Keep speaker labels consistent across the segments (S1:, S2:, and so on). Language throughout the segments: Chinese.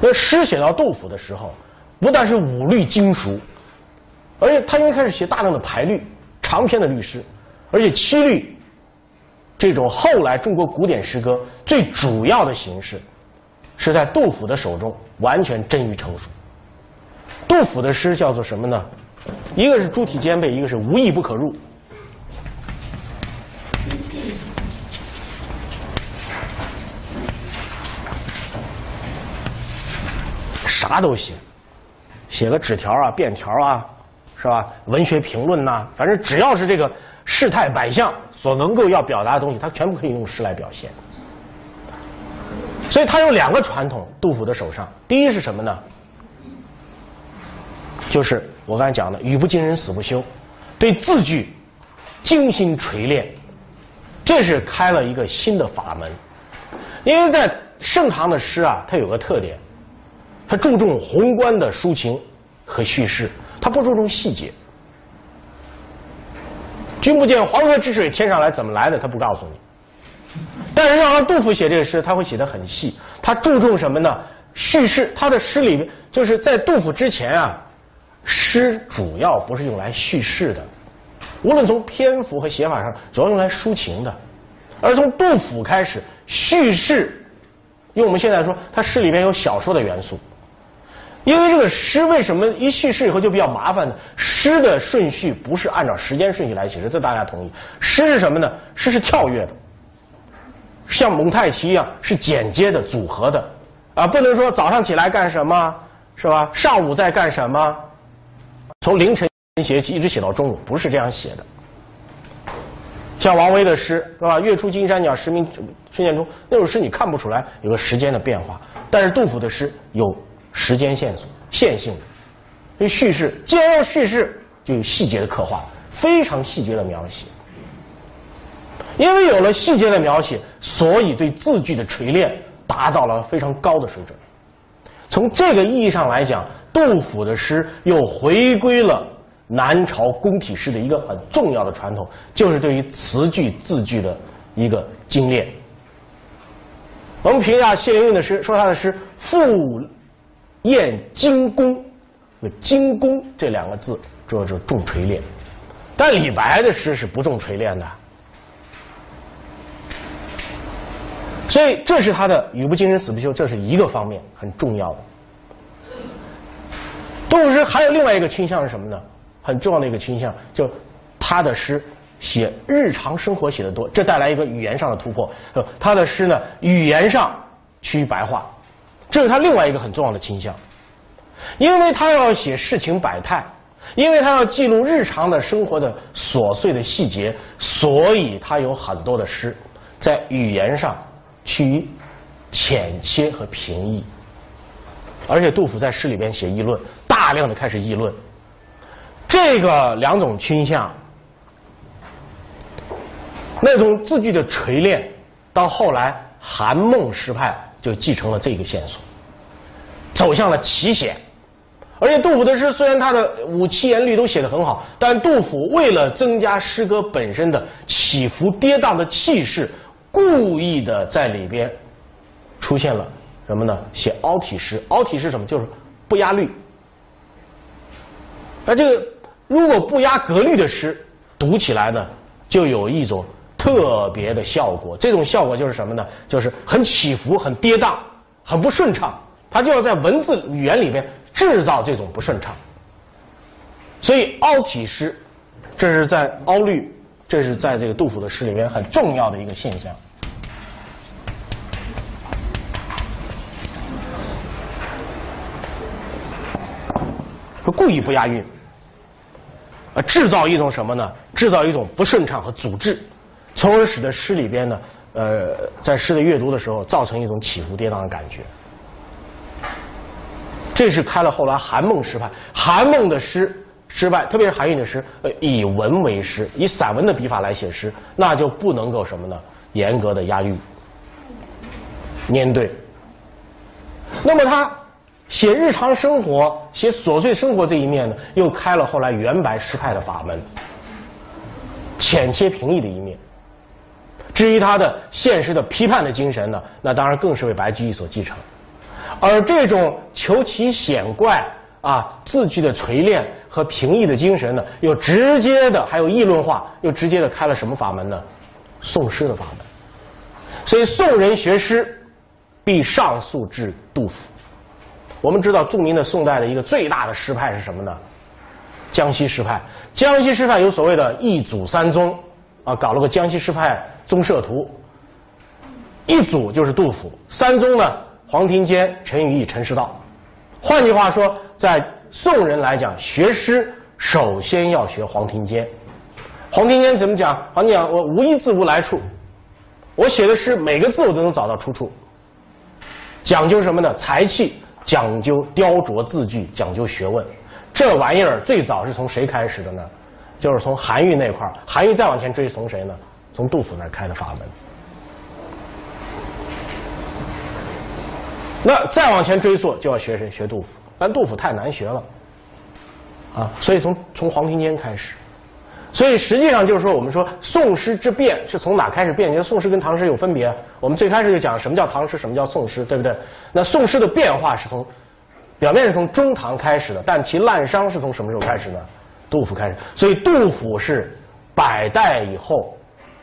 S1: 那诗写到杜甫的时候，不但是五律精熟，而且他因为开始写大量的排律、长篇的律诗，而且七律这种后来中国古典诗歌最主要的形式，是在杜甫的手中完全臻于成熟。杜甫的诗叫做什么呢？一个是诸体兼备，一个是无意不可入。啥都写，写个纸条啊、便条啊，是吧？文学评论呐，反正只要是这个事态摆相所能够要表达的东西，他全部可以用诗来表现。所以他有两个传统，杜甫的手上，第一是什么呢？就是我刚才讲的“语不惊人死不休”，对字句精心锤炼，这是开了一个新的法门。因为在盛唐的诗啊，它有个特点。他注重宏观的抒情和叙事，他不注重细节。君不见黄河之水天上来，怎么来的？他不告诉你。但是要让杜甫写这个诗，他会写的很细。他注重什么呢？叙事。他的诗里面，就是在杜甫之前啊，诗主要不是用来叙事的，无论从篇幅和写法上，主要用来抒情的。而从杜甫开始，叙事，用我们现在说，他诗里面有小说的元素。因为这个诗为什么一叙事以后就比较麻烦呢？诗的顺序不是按照时间顺序来写的，这大家同意。诗是什么呢？诗是跳跃的，像蒙太奇一样是简洁的、组合的啊，不能说早上起来干什么是吧？上午在干什么？从凌晨写起，一直写到中午，不是这样写的。像王维的诗是吧？月出惊山鸟，时鸣春涧中，那首诗你看不出来有个时间的变化，但是杜甫的诗有。时间线索线性的，所以叙事既然要叙事，就有细节的刻画，非常细节的描写。因为有了细节的描写，所以对字句的锤炼达到了非常高的水准。从这个意义上来讲，杜甫的诗又回归了南朝宫体诗的一个很重要的传统，就是对于词句字句的一个精炼。我们评价谢灵运的诗，说他的诗富。验精工，那“精工”这两个字主要是重锤炼，但李白的诗是不重锤炼的，所以这是他的“语不惊人死不休”，这是一个方面很重要的。杜甫诗还有另外一个倾向是什么呢？很重要的一个倾向，就他的诗写日常生活写的多，这带来一个语言上的突破。他的诗呢，语言上趋于白话。这是他另外一个很重要的倾向，因为他要写世情百态，因为他要记录日常的生活的琐碎的细节，所以他有很多的诗在语言上趋于浅切和平易。而且杜甫在诗里边写议论，大量的开始议论，这个两种倾向，那种字句的锤炼，到后来韩孟诗派。就继承了这个线索，走向了奇险。而且杜甫的诗虽然他的五七言律都写得很好，但杜甫为了增加诗歌本身的起伏跌宕的气势，故意的在里边出现了什么呢？写凹体诗。凹体诗什么？就是不押律。那这个如果不押格律的诗，读起来呢，就有一种。特别的效果，这种效果就是什么呢？就是很起伏、很跌宕、很不顺畅。他就要在文字语言里边制造这种不顺畅。所以凹体诗，这是在凹律，这是在这个杜甫的诗里面很重要的一个现象。他故意不押韵，啊，制造一种什么呢？制造一种不顺畅和阻滞。从而使得诗里边呢，呃，在诗的阅读的时候，造成一种起伏跌宕的感觉。这是开了后来韩孟诗派，韩孟的诗失败，特别是韩愈的诗，呃，以文为诗，以散文的笔法来写诗，那就不能够什么呢？严格的押韵、粘对。那么他写日常生活、写琐碎生活这一面呢，又开了后来元白诗派的法门，浅切平易的一面。至于他的现实的批判的精神呢，那当然更是为白居易所继承。而这种求奇显怪啊字句的锤炼和平易的精神呢，又直接的还有议论化，又直接的开了什么法门呢？宋诗的法门。所以宋人学诗，必上溯至杜甫。我们知道著名的宋代的一个最大的诗派是什么呢？江西诗派。江西诗派有所谓的一祖三宗啊，搞了个江西诗派宗社图。一组就是杜甫，三宗呢，黄庭坚、陈与义、陈师道。换句话说，在宋人来讲，学诗首先要学黄庭坚。黄庭坚怎么讲？黄庭讲我无一字无来处。我写的诗每个字我都能找到出处，讲究什么呢？才气，讲究雕琢字句，讲究学问。这玩意儿最早是从谁开始的呢？就是从韩愈那块儿。韩愈再往前追，从谁呢？从杜甫那儿开的法门。那再往前追溯，就要学谁？学杜甫。但杜甫太难学了，啊，所以从从黄庭坚开始。所以实际上就是说，我们说宋诗之变是从哪开始变？你说宋诗跟唐诗有分别？我们最开始就讲什么叫唐诗，什么叫宋诗，对不对？那宋诗的变化是从表面是从中唐开始的，但其滥觞是从什么时候开始呢？杜甫开始。所以杜甫是百代以后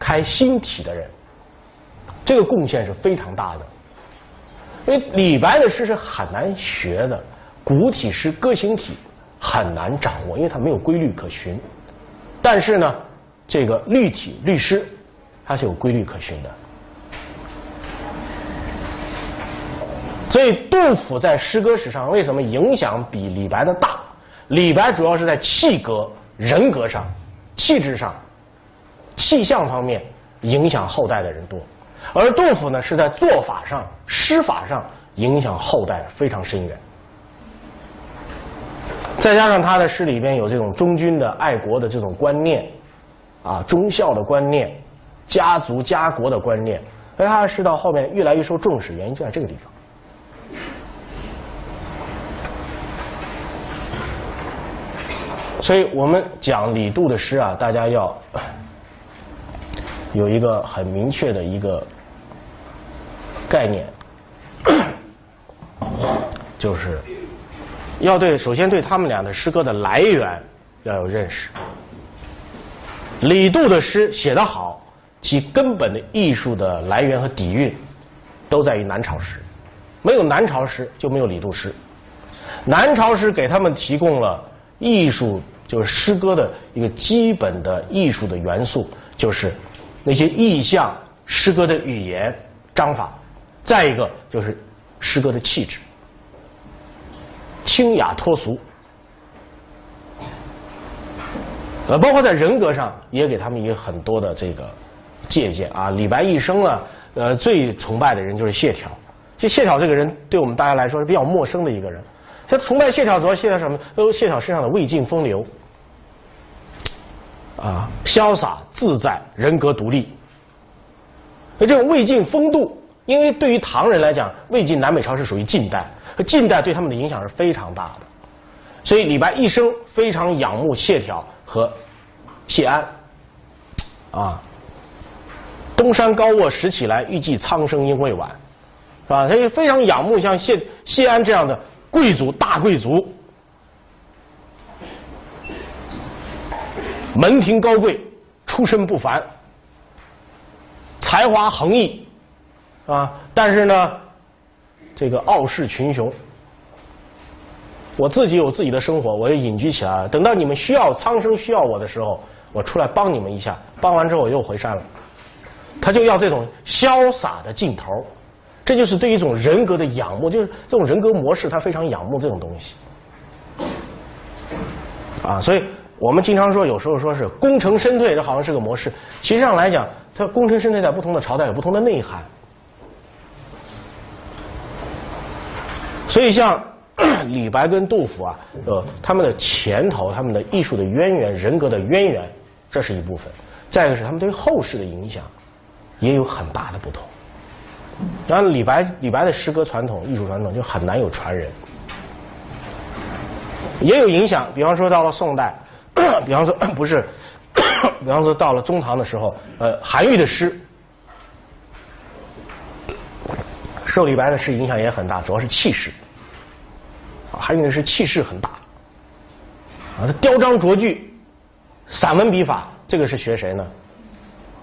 S1: 开新体的人，这个贡献是非常大的。因为李白的诗是很难学的，古体诗、歌行体很难掌握，因为它没有规律可循。但是呢，这个律体律诗，它是有规律可循的。所以杜甫在诗歌史上为什么影响比李白的大？李白主要是在气格、人格上、气质上、气象方面影响后代的人多，而杜甫呢是在做法上、诗法上影响后代非常深远。再加上他的诗里边有这种忠君的爱国的这种观念，啊，忠孝的观念，家族家国的观念，所以他的诗到后面越来越受重视，原因就在这个地方。所以我们讲李杜的诗啊，大家要有一个很明确的一个概念，就是。要对，首先对他们俩的诗歌的来源要有认识。李杜的诗写得好，其根本的艺术的来源和底蕴都在于南朝诗。没有南朝诗，就没有李杜诗。南朝诗给他们提供了艺术，就是诗歌的一个基本的艺术的元素，就是那些意象、诗歌的语言章法，再一个就是诗歌的气质。清雅脱俗，呃，包括在人格上也给他们一个很多的这个借鉴啊。李白一生呢，呃，最崇拜的人就是谢朓。就谢朓这个人，对我们大家来说是比较陌生的一个人。他崇拜谢朓主要谢朓什么？都谢朓身上的魏晋风流，啊，潇洒自在，人格独立。那这种魏晋风度，因为对于唐人来讲，魏晋南北朝是属于近代。近代对他们的影响是非常大的，所以李白一生非常仰慕谢朓和谢安，啊，东山高卧拾起来，欲寄苍生应未晚，是吧？他也非常仰慕像谢谢安这样的贵族大贵族，门庭高贵，出身不凡，才华横溢，啊，但是呢。这个傲视群雄，我自己有自己的生活，我就隐居起来了。等到你们需要苍生需要我的时候，我出来帮你们一下，帮完之后我又回山了。他就要这种潇洒的劲头，这就是对一种人格的仰慕，就是这种人格模式，他非常仰慕这种东西。啊，所以我们经常说，有时候说是功成身退，这好像是个模式。其实上来讲，它功成身退在不同的朝代有不同的内涵。所以，像 李白跟杜甫啊，呃，他们的前头、他们的艺术的渊源、人格的渊源，这是一部分；再一个是他们对后世的影响，也有很大的不同。然后，李白李白的诗歌传统、艺术传统就很难有传人，也有影响。比方说，到了宋代，比方说 不是，比方说到了中唐的时候，呃，韩愈的诗。受李白的诗影响也很大，主要是气势。啊，还有一个是气势很大。啊，他雕章琢句，散文笔法，这个是学谁呢？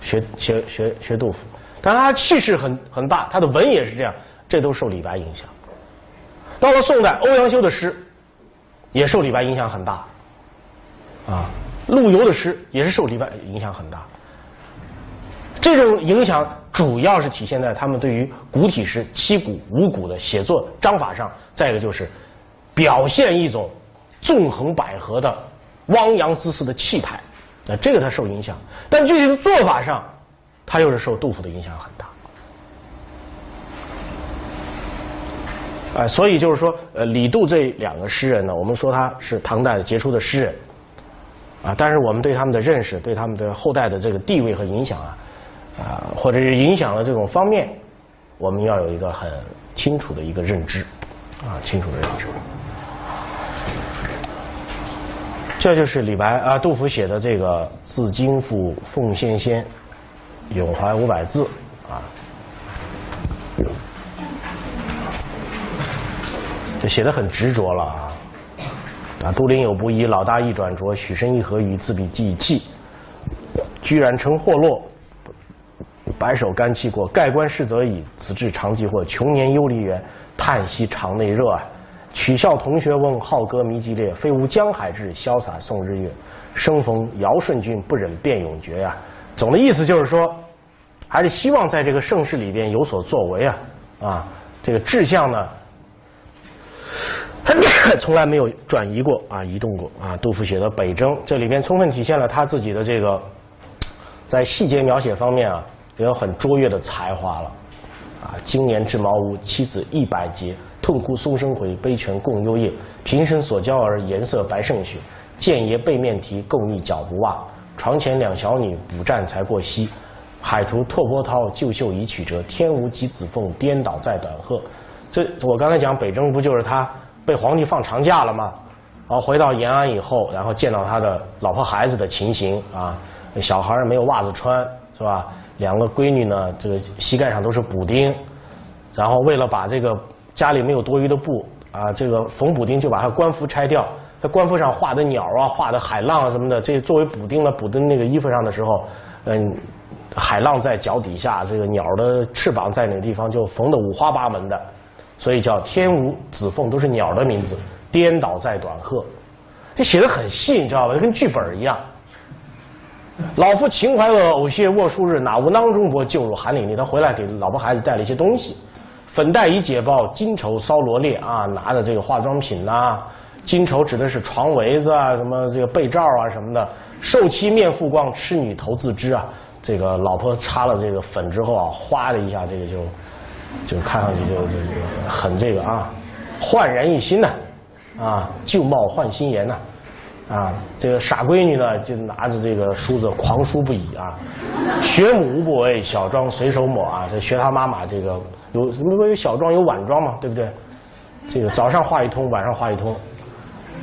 S1: 学学学学杜甫。但他气势很很大，他的文也是这样，这都受李白影响。到了宋代，欧阳修的诗也受李白影响很大。啊，陆游的诗也是受李白影响很大。这种影响主要是体现在他们对于古体诗七古五古的写作章法上，再一个就是表现一种纵横捭阖的汪洋恣肆的气派，那这个他受影响，但具体的做法上，他又是受杜甫的影响很大。哎，所以就是说，呃，李杜这两个诗人呢，我们说他是唐代杰出的诗人，啊，但是我们对他们的认识，对他们的后代的这个地位和影响啊，啊，或者是影响的这种方面，我们要有一个很清楚的一个认知，啊，清楚的认知。这就是李白啊，杜甫写的这个《自京赴奉先仙咏怀五百字》啊。就写的很执着了啊！啊，都灵有不疑，老大一转拙，许身一合语，自比记气，居然成祸落。白首甘期过，盖棺事则已，此致长饥祸。穷年忧离元，叹息肠内热啊！取笑同学翁，好歌迷激烈，非无江海志，潇洒送日月。生逢尧舜君，不忍变永绝呀！总的意思就是说，还是希望在这个盛世里边有所作为啊！啊，这个志向呢？他 从来没有转移过啊，移动过啊。杜甫写的《北征》，这里边充分体现了他自己的这个在细节描写方面啊，也有很卓越的才华了啊。今年至茅屋，妻子一百劫，痛哭松声回，悲泉共幽夜。平生所教儿，颜色白胜雪。见爷背面啼，共忆脚不袜。床前两小女，补战才过膝。海图拓波涛，旧袖已曲折。天无极子凤，颠倒在短鹤。这我刚才讲北征，不就是他？被皇帝放长假了嘛？然后回到延安以后，然后见到他的老婆孩子的情形啊，小孩没有袜子穿是吧？两个闺女呢，这个膝盖上都是补丁，然后为了把这个家里没有多余的布啊，这个缝补丁就把他官服拆掉，在官服上画的鸟啊，画的海浪啊什么的，这作为补丁呢，补的那个衣服上的时候，嗯，海浪在脚底下，这个鸟的翅膀在哪个地方就缝的五花八门的。所以叫天无子凤，都是鸟的名字。颠倒在短鹤，这写的很细，你知道吧？跟剧本一样。老夫情怀恶，偶谢卧数日，哪无囊中帛，救入寒岭里。他回来给老婆孩子带了一些东西，粉黛已解包，金绸搔罗列啊，拿着这个化妆品呐，金绸指的是床围子啊，什么这个被罩啊什么的。受妻面复光，痴女头自知啊。这个老婆擦了这个粉之后啊，哗的一下，这个就。就看上去就就就很这个啊，焕然一新呐，啊，旧貌换新颜呐，啊，这个傻闺女呢就拿着这个梳子狂梳不已啊，学母无不为，小妆随手抹啊，这学她妈妈这个有什么有小妆有晚妆嘛，对不对？这个早上画一通，晚上画一通，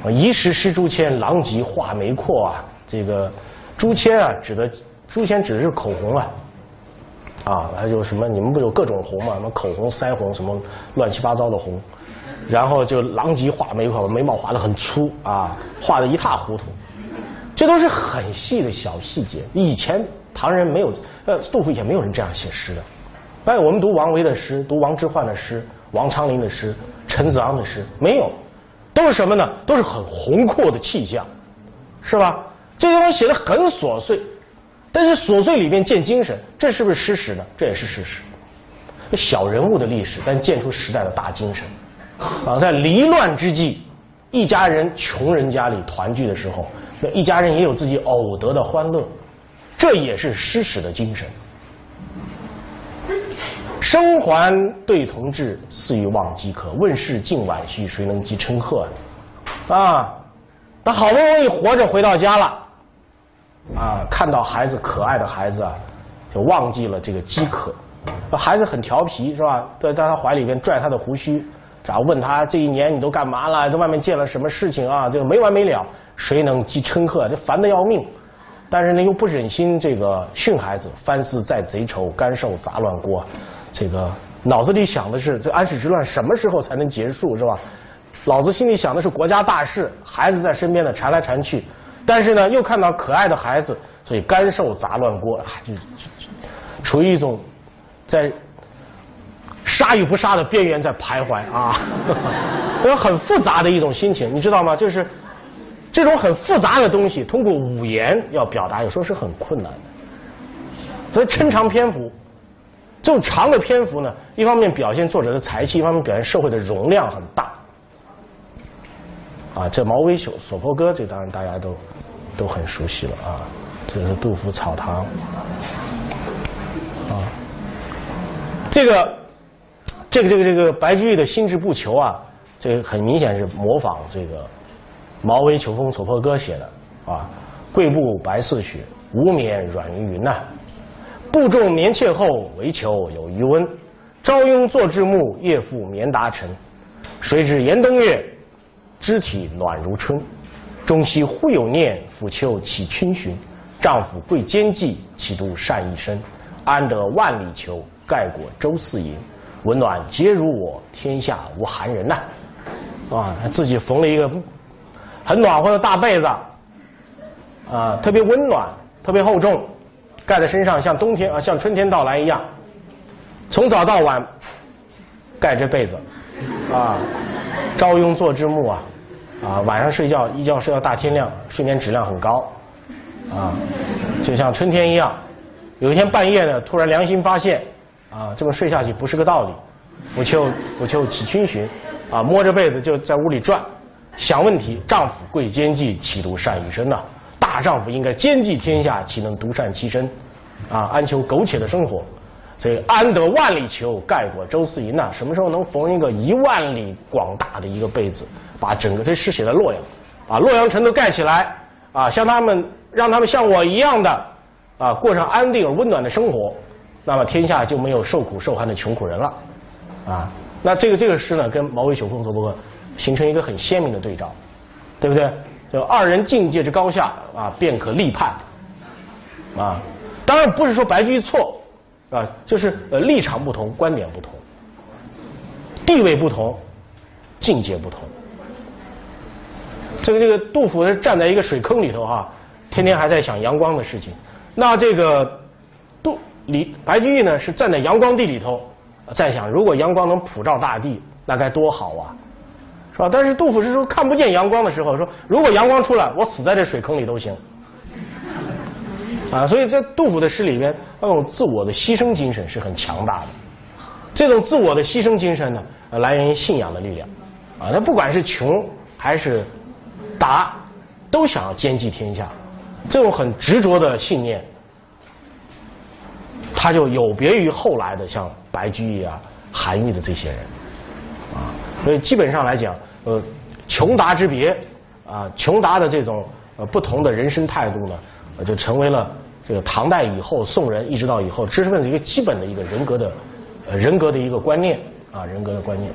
S1: 宜时施朱签，狼藉画眉阔啊，这个朱签啊指的朱签指的是口红啊。啊，还有什么？你们不有各种红吗？什么口红、腮红，什么乱七八糟的红，然后就狼藉画眉毛，眉毛画的很粗啊，画的一塌糊涂。这都是很细的小细节。以前唐人没有，呃，杜甫以前没有人这样写诗的。哎，我们读王维的诗，读王之涣的诗，王昌龄的诗，陈子昂的诗，没有，都是什么呢？都是很宏阔的气象，是吧？这些东西写的很琐碎。但是琐碎里面见精神，这是不是事实呢？这也是事实。小人物的历史，但见出时代的大精神。啊，在离乱之际，一家人穷人家里团聚的时候，那一家人也有自己偶得的欢乐，这也是诗史的精神。生还对同志，似欲忘饥渴。问世尽晚虚，谁能及称贺？啊，他好不容易活着回到家了。啊，看到孩子可爱的孩子啊，就忘记了这个饥渴。孩子很调皮是吧？在在他怀里边拽他的胡须，然后问他这一年你都干嘛了？在外面见了什么事情啊？就没完没了。谁能及称贺？这烦的要命。但是呢，又不忍心这个训孩子。翻似在贼愁，干受杂乱锅。这个脑子里想的是这安史之乱什么时候才能结束，是吧？老子心里想的是国家大事，孩子在身边呢缠来缠去，但是呢又看到可爱的孩子，所以干瘦杂乱锅啊，就就处于一种在杀与不杀的边缘在徘徊啊，有很复杂的一种心情，你知道吗？就是这种很复杂的东西，通过五言要表达，有时候是很困难的，所以抻长篇幅。这种长的篇幅呢，一方面表现作者的才气，一方面表现社会的容量很大。啊，这《毛尾索索坡歌》，这当然大家都都很熟悉了啊。这是杜甫《草堂》啊。这个这个这个这个白居易的心志不求啊，这个很明显是模仿这个《毛尾秋风索坡歌》写的啊。贵步白似雪，无眠软于云呐。步重眠怯后，唯求有余温。朝拥坐至暮，夜复眠达晨。谁知炎冬月。肢体暖如春，中夕忽有念，抚秋起逡巡。丈夫贵兼济，岂独善一身？安得万里裘，盖裹周四银？温暖皆如我，天下无寒人呐！啊，自己缝了一个很暖和的大被子，啊，特别温暖，特别厚重，盖在身上像冬天啊，像春天到来一样。从早到晚盖着被子，啊，朝拥坐至暮啊。啊，晚上睡觉一觉睡到大天亮，睡眠质量很高，啊，就像春天一样。有一天半夜呢，突然良心发现，啊，这么睡下去不是个道理。抚秋抚秋起逡巡，啊，摸着被子就在屋里转，想问题。丈夫贵兼济，岂独善一身呐？大丈夫应该兼济天下，岂能独善其身？啊，安求苟且的生活？所以安得万里裘，盖过周四银呐？什么时候能缝一个一万里广大的一个被子？把整个这诗写在洛阳，把洛阳城都盖起来，啊，像他们，让他们像我一样的，啊，过上安定而温暖的生活，那么天下就没有受苦受寒的穷苦人了，啊，那这个这个诗呢，跟毛尾九风所不形成一个很鲜明的对照，对不对？就二人境界之高下，啊，便可立判，啊，当然不是说白居易错，啊，就是呃立场不同，观点不同，地位不同，境界不同。这个这个杜甫是站在一个水坑里头哈，天天还在想阳光的事情。那这个杜李白居易呢是站在阳光地里头，在想如果阳光能普照大地，那该多好啊，是吧？但是杜甫是说看不见阳光的时候，说如果阳光出来，我死在这水坑里都行。啊，所以在杜甫的诗里边，那种自我的牺牲精神是很强大的。这种自我的牺牲精神呢，来源于信仰的力量。啊，那不管是穷还是。达都想要兼济天下，这种很执着的信念，他就有别于后来的像白居易啊、韩愈的这些人啊。所以基本上来讲，呃，穷达之别啊，穷达的这种呃不同的人生态度呢，就成为了这个唐代以后宋人一直到以后知识分子一个基本的一个人格的呃人格的一个观念啊，人格的观念。